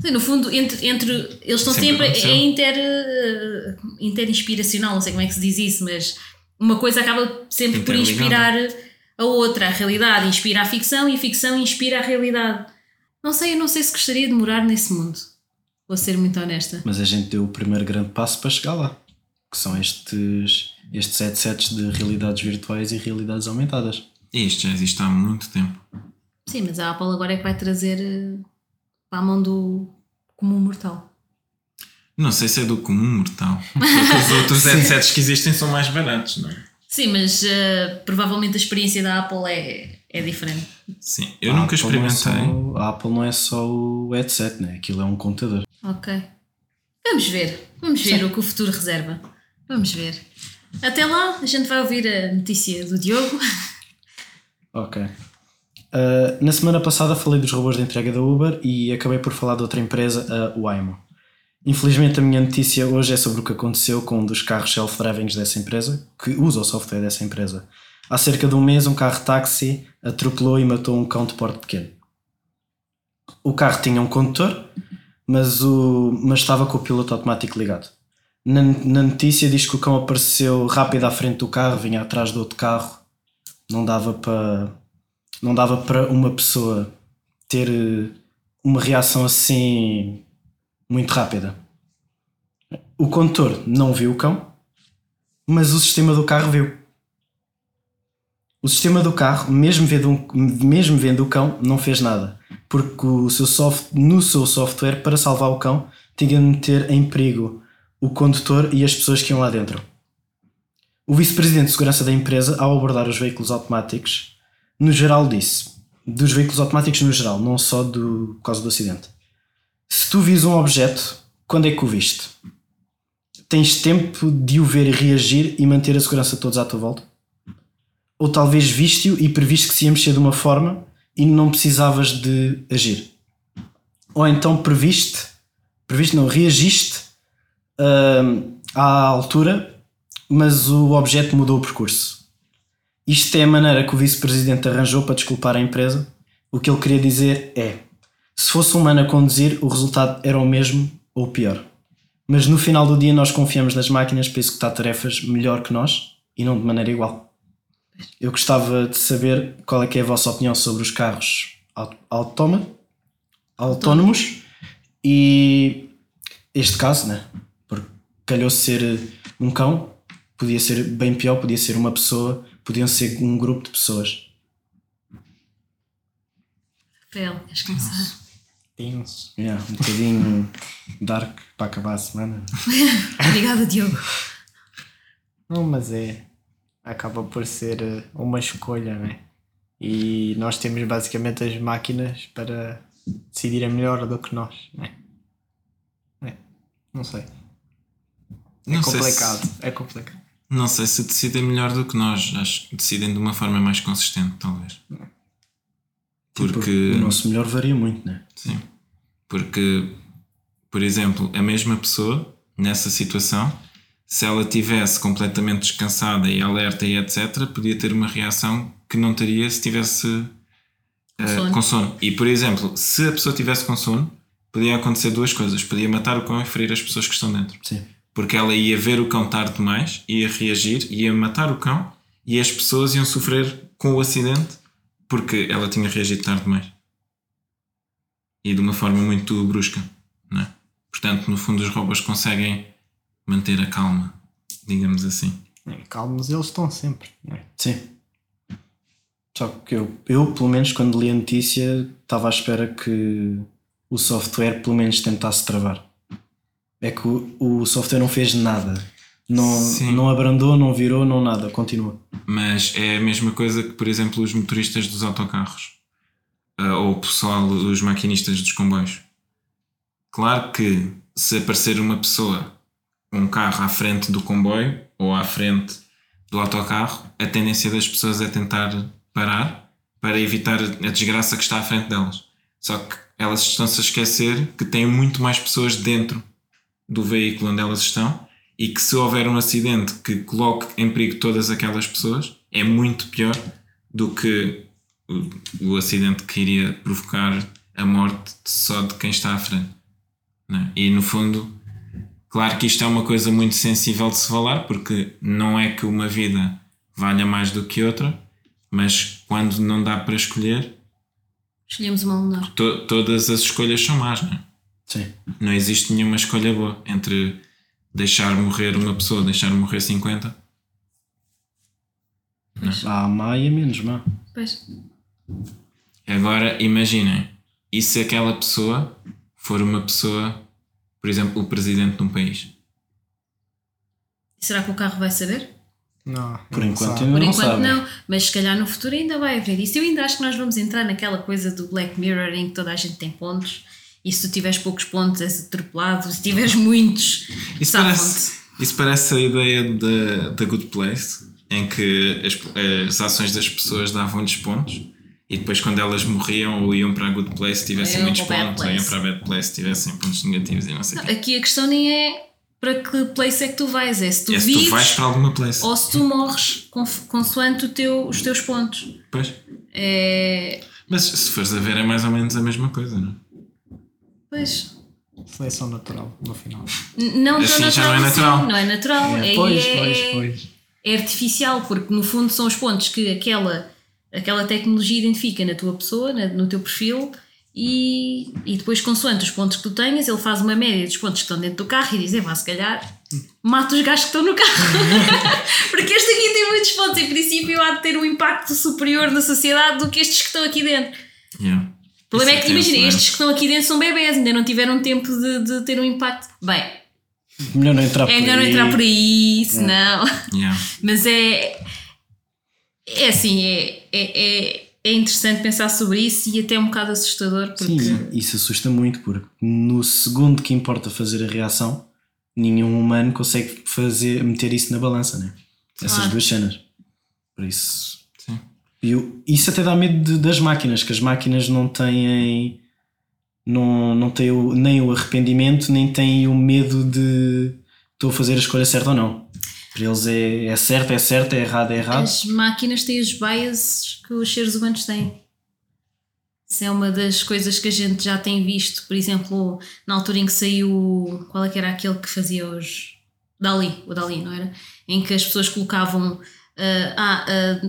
Sim, no fundo, entre, entre eles estão Sempre sempre, é inter, eh, interinspiracional, não sei como é que se diz isso, mas uma coisa acaba sempre por inspirar a outra. A realidade inspira a ficção e a ficção inspira a realidade. Não sei, eu não sei se gostaria de morar nesse mundo. Vou ser muito honesta. Mas a gente deu o primeiro grande passo para chegar lá. Que são estes, estes headsets de realidades virtuais e realidades aumentadas. Isto já existe há muito tempo. Sim, mas a Apple agora é que vai trazer eh, para a mão do comum mortal. Não sei se é do comum mortal. Porque os outros headsets que existem são mais baratos, não é? Sim, mas eh, provavelmente a experiência da Apple é, é diferente. Sim, eu A nunca Apple é experimentei. só- a Apple não é só o headset, né? aquilo é um computador. Ok. Vamos ver. Vamos ver o que o futuro reserva. Vamos ver. Até lá, a gente vai ouvir a notícia do Diogo. Ok. Uh, na semana passada falei dos robôs de entrega da Uber e acabei por falar de outra empresa, a Waymo. Infelizmente a minha notícia hoje é sobre o que aconteceu com um dos carros self-driving dessa empresa, que usa o software dessa empresa. Há cerca de um mês um carro táxi atropelou e matou um cão de porte pequeno. O carro tinha um condutor, mas, o, mas estava com o piloto automático ligado. Na, na notícia diz que o cão apareceu rápido à frente do carro, vinha atrás do outro carro. Não dava para não dava para uma pessoa ter eh, uma reação assim muito rápida. O condutor não viu o cão, mas o sistema do carro viu. O sistema do carro, mesmo vendo, mesmo vendo o cão, não fez nada, porque o seu soft, no seu software, para salvar o cão, tinha de meter em perigo o condutor e as pessoas que iam lá dentro. O vice-presidente de segurança da empresa, ao abordar os veículos automáticos, no geral disse, dos veículos automáticos no geral, não só do, por causa do acidente. Se tu vis um objeto, quando é que o viste? Tens tempo de o ver reagir e manter a segurança todos à tua volta? Ou talvez viste-o e previste que se ia mexer de uma forma e não precisavas de agir? Ou então previste, previste não, reagiste uh, à altura, mas o objeto mudou o percurso. Isto é a maneira que o vice-presidente arranjou para desculpar a empresa. O que ele queria dizer é: se fosse um humano a conduzir, o resultado era o mesmo ou pior. Mas no final do dia, nós confiamos nas máquinas para executar tarefas melhor que nós e não de maneira igual. Eu gostava de saber qual é, é a vossa opinião sobre os carros autóma, autónomos e este caso, né? Porque calhou ser um cão, podia ser bem pior, podia ser uma pessoa podiam ser um grupo de pessoas. Rafael, queres começar? Tenso. Yeah, um bocadinho dark para acabar a semana. Obrigada, Diogo. Não, mas é. Acaba por ser eh, uma escolha, né? E nós temos basicamente as máquinas para decidirem melhor do que nós, né? É. Não sei. É Não sei complicado. se- É complicado. Não sei se decidem melhor do que nós. Acho que decidem de uma forma mais consistente, talvez. Porque. o nosso melhor varia muito, né? Sim. Porque, por exemplo, a mesma pessoa, nessa situação, se ela tivesse completamente descansada e alerta e etc., podia ter uma reação que não teria se tivesse eh, sono. com sono. E, por exemplo, se a pessoa tivesse com sono, podia acontecer duas coisas. Podia matar o cão e ferir as pessoas que estão dentro. Sim. Porque ela ia ver o cão tarde demais, ia reagir, ia matar o cão e as pessoas iam sofrer com o acidente porque ela tinha reagido tarde demais. E de uma forma muito brusca. É? Portanto, no fundo, os robôs conseguem manter a calma, digamos assim. É, calmos eles estão sempre, né? Sim. Só que eu, eu, pelo menos, quando li a notícia, estava à espera que o software, pelo menos, tentasse travar. É que o, o software não fez nada. Não, Sim. não abrandou, não virou, não nada. Continua. Mas é a mesma coisa que, por exemplo, os motoristas dos autocarros Ah, ou o pessoal, os maquinistas dos comboios. Claro que se aparecer uma pessoa, um carro à frente do comboio ou à frente do autocarro, a tendência das pessoas é tentar parar para evitar a desgraça que está à frente delas. Só que elas estão-se a esquecer que têm muito mais pessoas dentro do veículo onde elas estão e que se houver um acidente que coloque em perigo todas aquelas pessoas, é muito pior do que o, o acidente que iria provocar a morte só de quem está à frente. é? E no fundo, claro que isto é uma coisa muito sensível de se falar, porque não é que uma vida valha mais do que outra, mas quando não dá para escolher, Escolhemos uma menor. to- todas as escolhas são más, não é? Sim. Não existe nenhuma escolha boa entre deixar morrer uma pessoa, deixar morrer 50. Há a má e a menos má. Pois. Agora imaginem, e se aquela pessoa for uma pessoa, por exemplo, o presidente de um país? Será que o carro vai saber? Não, Por não enquanto sabe. Por não enquanto sabe. não, mas se calhar no futuro ainda vai haver isso. Eu ainda acho que nós vamos entrar naquela coisa do Black Mirror em que toda a gente tem pontos e se tu tiveres poucos pontos és atropelado, se tiveres muitos, Isso parece, isso parece a ideia da da Good Place, em que as, as ações das pessoas davam-lhes pontos E depois, quando elas morriam ou iam para a good place, tivessem muitos pontos, ou iam para a bad place, tivessem pontos negativos e não sei o quê. Aqui a questão nem é para que place é que tu vais, é se tu É se vives tu vais para alguma place. ou se tu morres consoante teu, os teus pontos. Pois. É. Mas se fores a ver, é mais ou menos a mesma coisa, não é? Pois. Seleção natural, no final. N- Não Assim já não é natural. não é natural. É, pois, é, pois, pois. é artificial, porque no fundo são os pontos que aquela, aquela tecnologia identifica na tua pessoa, na- no teu perfil, e, e depois, consoante os pontos que tu tenhas, ele faz uma média dos pontos que estão dentro do carro e diz: é vá, se calhar mata os gajos que estão no carro. porque este aqui tem muitos pontos, em princípio há de ter um impacto superior na sociedade do que estes que estão aqui dentro. Yeah. O problema é que, tenso, imagina, é? estes que estão aqui dentro são bebés, ainda não tiveram tempo de, de ter um impacto. Bem, Melhor não entrar por é melhor não entrar por aí, senão. Yeah. Mas é. É assim, é, é, é, é interessante pensar sobre isso e até um bocado assustador, porque. Sim, isso assusta muito, porque no segundo que importa fazer a reação, nenhum humano consegue fazer, meter isso na balança, né? Essas Claro. duas cenas. Por isso. Isso até dá medo de- das máquinas, que as máquinas não têm. Não, não têm o- nem o arrependimento, nem têm o medo de estou a fazer a escolha certa ou não. Para eles é, é certo, é certo, é errado, é errado. As máquinas têm os biases que os seres humanos têm. Isso é uma das coisas que a gente já tem visto. Por exemplo, na altura em que saiu. Qual é que era aquele que fazia os. Dali, o Dali, não era? Em que as pessoas colocavam. ah, ah, ah,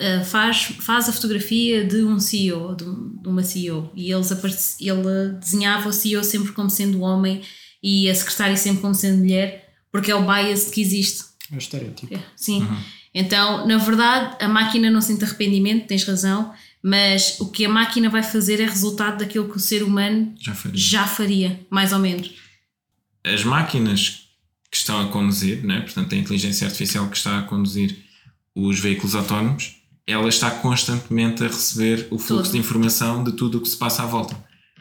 ah, faz, faz a fotografia de um CEO, de, um- de uma CEO, e eles apareci, ele desenhava o CEO sempre como sendo homem e a secretária sempre como sendo mulher, porque é o bias que existe. É o estereótipo. É, Sim. Então, na verdade, a máquina não sente arrependimento, tens razão, mas o que a máquina vai fazer é resultado daquilo que o ser humano Já faria. já faria, mais ou menos. as máquinas que estão a conduzir, né? portanto, a inteligência artificial que está a conduzir os veículos autónomos, ela está constantemente a receber o fluxo Tudo. de informação de tudo o que se passa à volta.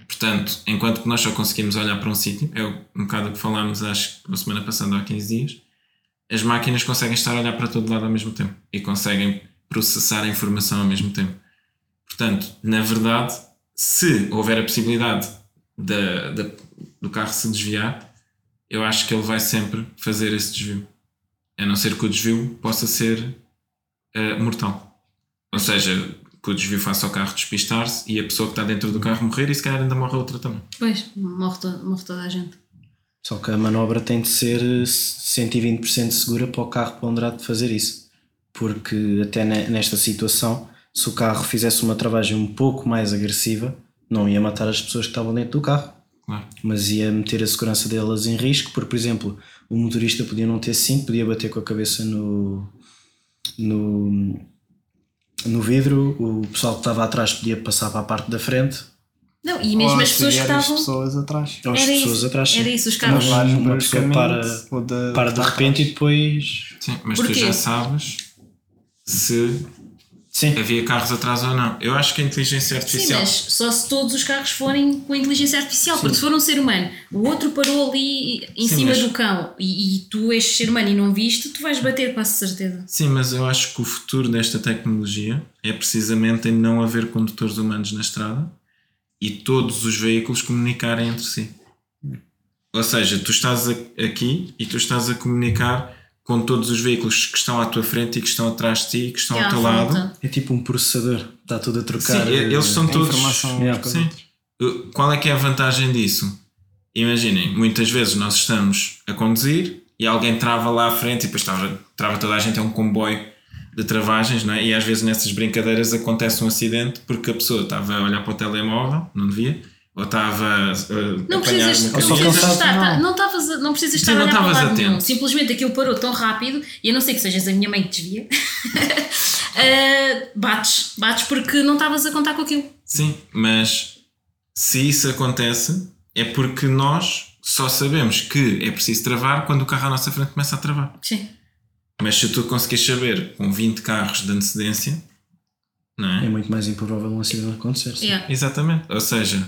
Portanto, enquanto que nós só conseguimos olhar para um sítio, é um bocado o que falámos, acho que na semana passada, há 15 dias, as máquinas conseguem estar a olhar para todo lado ao mesmo tempo e conseguem processar a informação ao mesmo tempo. Portanto, na verdade, se houver a possibilidade da, da- do carro se desviar, eu acho que ele vai sempre fazer esse desvio. A não ser que o desvio possa ser eh, mortal. Ou seja, que o desvio faça o carro despistar-se e a pessoa que está dentro do carro morrer e se calhar ainda morre outra também. Pois, morre, to- morre toda a gente. Só que a manobra tem de ser eh, 120% segura para o carro ponderar de fazer isso. Porque até ne- nesta situação, se o carro fizesse uma travagem um pouco mais agressiva, não ia matar as pessoas que estavam dentro do carro, Claro. mas ia meter a segurança delas em risco, porque, por exemplo, o motorista podia não ter cinto, podia bater com a cabeça no, no, no vidro, o pessoal que estava atrás podia passar para a parte da frente, Não, e mesmo Ou as pessoas que seguir as estavam. pessoas atrás. ou as Era pessoas isso, atrás. sim. era isso, os Mas carros. Vais uma pessoa para, de- para de repente e trás. depois. Sim, mas Porquê? tu já sabes se Sim, havia carros atrás ou não. Eu acho que a inteligência Sim, artificial. mas só se todos os carros forem com inteligência artificial, porque se for um ser humano, o outro parou ali em Sim, cima mas- do cão e, e tu és ser humano e não viste, tu vais bater com certeza. Sim, mas eu acho que o futuro desta tecnologia é precisamente em não haver condutores humanos na estrada e todos os veículos comunicarem entre si. Ou seja, tu estás a- aqui e tu estás a comunicar com todos os veículos que estão à tua frente e que estão atrás de ti e que estão E ao teu volta. lado. é tipo um processador, está tudo a Sim, trocar. eles eh, são A todos. Yeah. Sim. Qual é que é a vantagem disso? Imaginem, muitas vezes nós estamos a conduzir e alguém trava lá à frente e depois trava, trava toda a gente, é um comboio de travagens, não é? E às vezes nessas brincadeiras acontece um acidente porque a pessoa estava a olhar para o telemóvel, não devia, ou estava a uh, Não precisas, uma não precisas estar, não. tá- não, estavas a- não precisas estar Sim, a não olhar para estavas lado nenhum. atento. Simplesmente aquilo parou tão rápido, e a não ser que sejas a minha mãe que desvia, ah, bates, bates porque não estavas a contar com aquilo. Sim, mas se isso acontece é porque nós só sabemos que é preciso travar quando o carro à nossa frente começa a travar. Sim. Mas se tu conseguires saber com 20 carros de antecedência, não é? É muito mais improvável um acidente acontecer. sim. Yeah. Exatamente. Ou seja,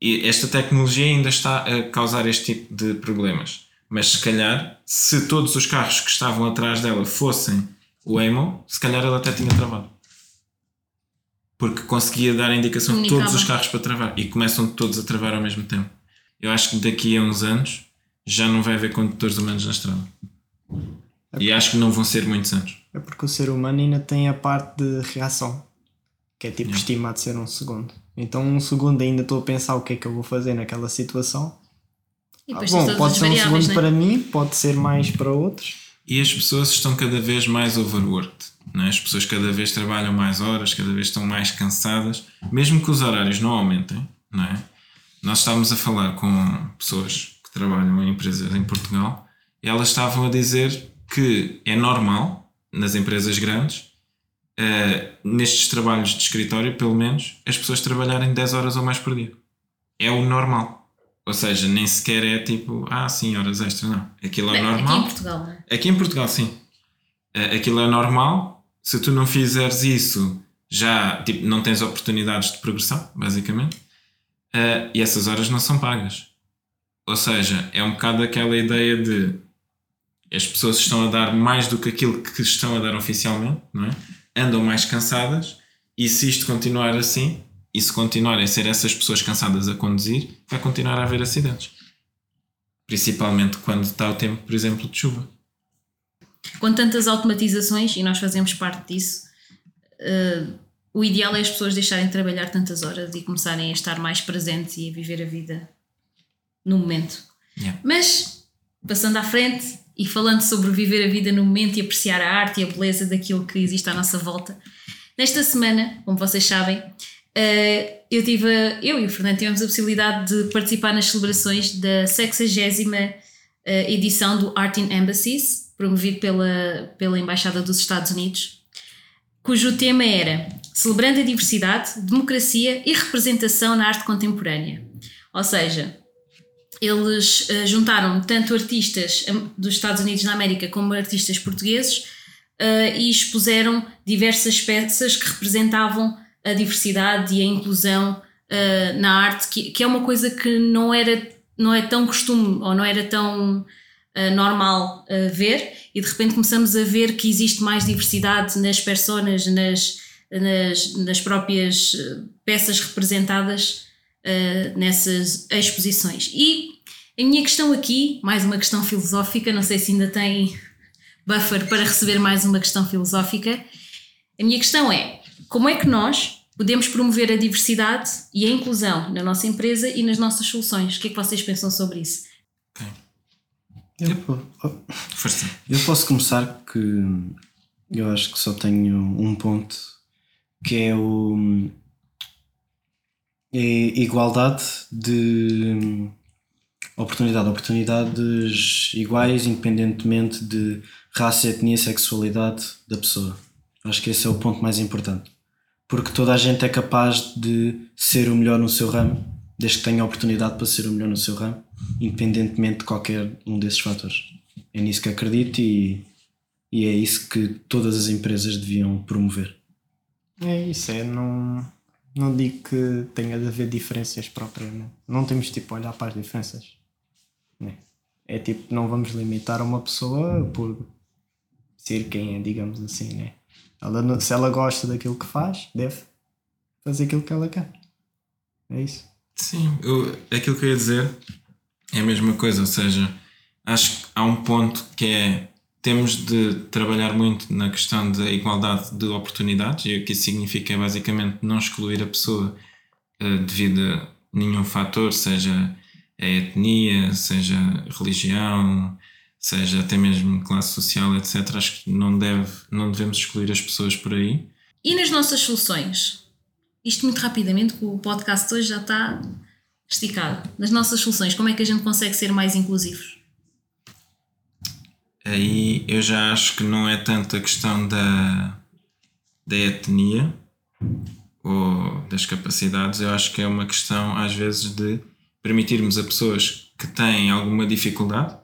e esta tecnologia ainda está a causar este tipo de problemas. Mas se calhar, se todos os carros que estavam atrás dela fossem o Waymo, se calhar ela até tinha travado. porque conseguia dar a indicação de todos os carros para travar e começam todos a travar ao mesmo tempo. Eu acho que daqui a uns anos já não vai haver condutores humanos na estrada. E acho que não vão ser muitos anos. É porque o ser humano ainda tem a parte de reação, que é tipo Yeah. estimado ser um segundo. Então, um segundo ainda estou a pensar o que é que eu vou fazer naquela situação. E Ah, bom, pode ser um segundo né? para mim, pode ser mais para outros. E as pessoas estão cada vez mais overworked. Não é? As pessoas cada vez trabalham mais horas, cada vez estão mais cansadas, mesmo que os horários não aumentem. Não é? Nós estávamos a falar com pessoas que trabalham em empresas em Portugal e elas estavam a dizer que é normal, nas empresas grandes, eh, nestes trabalhos de escritório, pelo menos, as pessoas trabalharem 10 horas ou mais por dia. É o normal. Ou seja, nem sequer é tipo, ah, sim, horas extra, não. Aquilo é Bem, normal. Aqui em Portugal, não é? Aqui em Portugal, sim. Eh, Aquilo é normal. Se tu não fizeres isso, já tipo, não tens oportunidades de progressão, basicamente. Eh, e essas horas não são pagas. Ou seja, é um bocado aquela ideia de as pessoas estão a dar mais do que aquilo que estão a dar oficialmente, não é? Andam mais cansadas e se isto continuar assim, e se continuarem a ser essas pessoas cansadas a conduzir, vai continuar a haver acidentes. Principalmente quando está o tempo, por exemplo, de chuva. Com tantas automatizações, e nós fazemos parte disso, eh, o ideal é as pessoas deixarem de trabalhar tantas horas e começarem a estar mais presentes e a viver a vida no momento. Yeah. Mas, passando à frente e falando sobre viver a vida no momento e apreciar a arte e a beleza daquilo que existe à nossa volta, nesta semana, como vocês sabem, eh, eu, tive, eu e o Fernando tivemos a possibilidade de participar nas celebrações da 60 eh, edição do Art in Embassies, promovido pela, pela Embaixada dos Estados Unidos, cujo tema era Celebrando a Diversidade, Democracia e Representação na Arte Contemporânea. Ou seja, eles eh, juntaram tanto artistas dos Estados Unidos da América como artistas portugueses eh, e expuseram diversas peças que representavam a diversidade e a inclusão eh, na arte, que, que é uma coisa que não era não é tão costume ou não era tão normal ver. E de repente começamos a ver que existe mais diversidade nas personas, nas, nas, nas próprias peças representadas eh, nessas exposições. E a minha questão aqui, mais uma questão filosófica, não sei se ainda tem buffer para receber mais uma questão filosófica. A minha questão é: como é que nós podemos promover a diversidade e a inclusão na nossa empresa e nas nossas soluções? O que é que vocês pensam sobre isso? Eu, po- Força. eu posso começar que eu acho que só tenho um ponto que é o é igualdade de oportunidade, oportunidades iguais independentemente de raça, etnia, sexualidade da pessoa. Acho que esse é o ponto mais importante. Porque toda a gente é capaz de ser o melhor no seu ramo, desde que tenha oportunidade para ser o melhor no seu ramo, independentemente de qualquer um desses fatores. É nisso que acredito e, e é isso que todas as empresas deviam promover. É isso, é. Não, não digo que tenha de haver diferenças propriamente. Não temos tipo olhar para as diferenças. né? É tipo, não vamos limitar uma pessoa por ser quem é, digamos assim, né? Ela, se ela gosta daquilo que faz, deve fazer aquilo que ela quer. É isso. Sim, eu, aquilo que eu ia dizer é a mesma coisa, ou seja, acho que há um ponto que é temos de trabalhar muito na questão da igualdade de oportunidades, e o que isso significa é basicamente não excluir a pessoa eh, devido a nenhum fator, seja a etnia, seja religião, seja até mesmo classe social, etc. Acho que não, deve, não devemos excluir as pessoas por aí. E nas nossas soluções? Isto muito rapidamente, que o podcast hoje já está esticado. Nas nossas soluções, como é que a gente consegue ser mais inclusivos? Aí eu já acho que não é tanto a questão da, da etnia ou das capacidades, eu acho que é uma questão às vezes de permitirmos a pessoas que têm alguma dificuldade,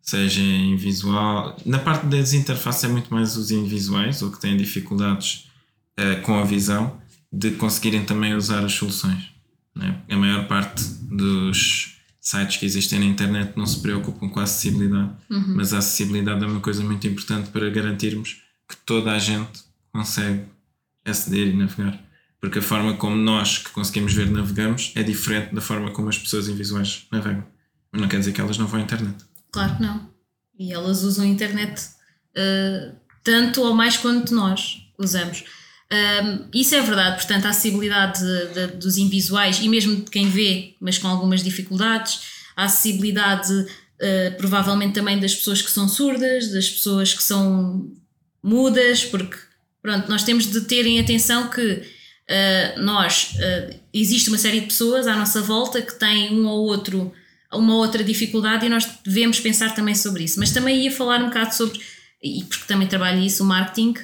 seja em visual, na parte das interfaces é muito mais os invisuais ou que têm dificuldades eh, com a visão de conseguirem também usar as soluções. né? A maior parte dos sites que existem na internet não se preocupam com a acessibilidade, mas a acessibilidade é uma coisa muito importante para garantirmos que toda a gente consegue aceder e navegar Porque a forma como nós que conseguimos ver navegamos é diferente da forma como as pessoas invisuais navegam. Mas não quer dizer que elas não vão à internet. Claro que não. E elas usam a internet uh, tanto ou mais quanto nós usamos. Um, isso é verdade, portanto, a acessibilidade de, de, dos invisuais e mesmo de quem vê, mas com algumas dificuldades, a acessibilidade uh, provavelmente também das pessoas que são surdas, das pessoas que são mudas, porque pronto, nós temos de ter em atenção que uh, nós uh, existe uma série de pessoas à nossa volta que têm um ou outro uma outra dificuldade e nós devemos pensar também sobre isso. Mas também ia falar um bocado sobre, e porque também trabalho isso, o marketing,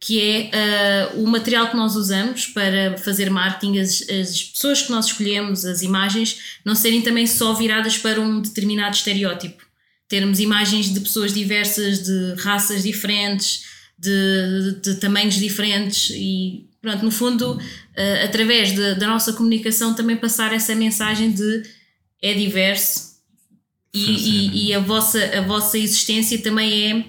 que é uh, o material que nós usamos para fazer marketing, as, as pessoas que nós escolhemos, as imagens, não serem também só viradas para um determinado estereótipo. Termos imagens de pessoas diversas, de raças diferentes, de, de, de tamanhos diferentes e pronto, no fundo, uh, através de, da nossa comunicação também passar essa mensagem de é diverso e, e, e, a, vossa, a vossa existência também é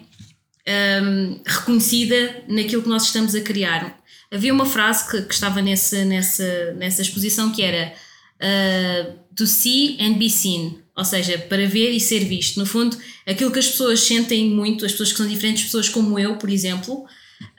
um, reconhecida naquilo que nós estamos a criar. Havia uma frase que, que estava nesse, nessa, nessa exposição que era uh, to see and be seen, ou seja, para ver e ser visto. No fundo, aquilo que as pessoas sentem muito, as pessoas que são diferentes, pessoas como eu, por exemplo,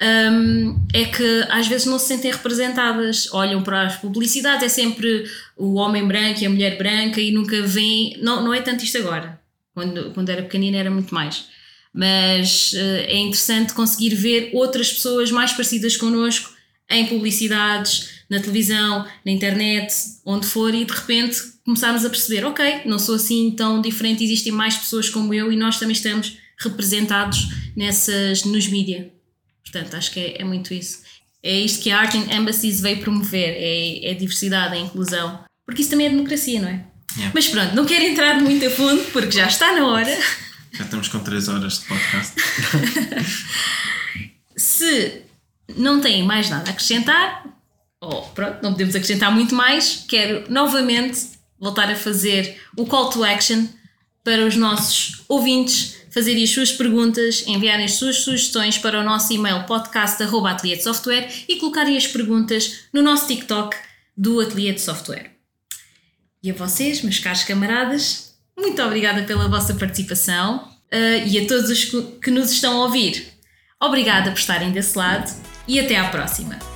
um, é que às vezes não se sentem representadas, olham para as publicidades, é sempre o homem branco e a mulher branca e nunca vêm. Não, não é tanto isto agora, quando, quando era pequenina era muito mais. Mas uh, é interessante conseguir ver outras pessoas mais parecidas connosco em publicidades, na televisão, na internet, onde for, e de repente começarmos a perceber: ok, não sou assim tão diferente, existem mais pessoas como eu e nós também estamos representados nessas, nos mídias. Portanto, acho que é, é muito isso. É isto que a Art in Embassies veio promover, é, é a diversidade, a inclusão. Porque isso também é democracia, não é? Yeah. Mas pronto, não quero entrar muito a fundo porque já está na hora. Já estamos com 3 horas de podcast. Se não têm mais nada a acrescentar, ou pronto, não podemos acrescentar muito mais, quero novamente voltar a fazer o call to action para os nossos ouvintes fazerem as suas perguntas, enviarem as suas sugestões para o nosso e-mail podcast.ateliê e colocarem as perguntas no nosso TikTok do Ateliê de Software. E a vocês, meus caros camaradas, muito obrigada pela vossa participação uh, e a todos os que nos estão a ouvir. Obrigada por estarem desse lado e até à próxima!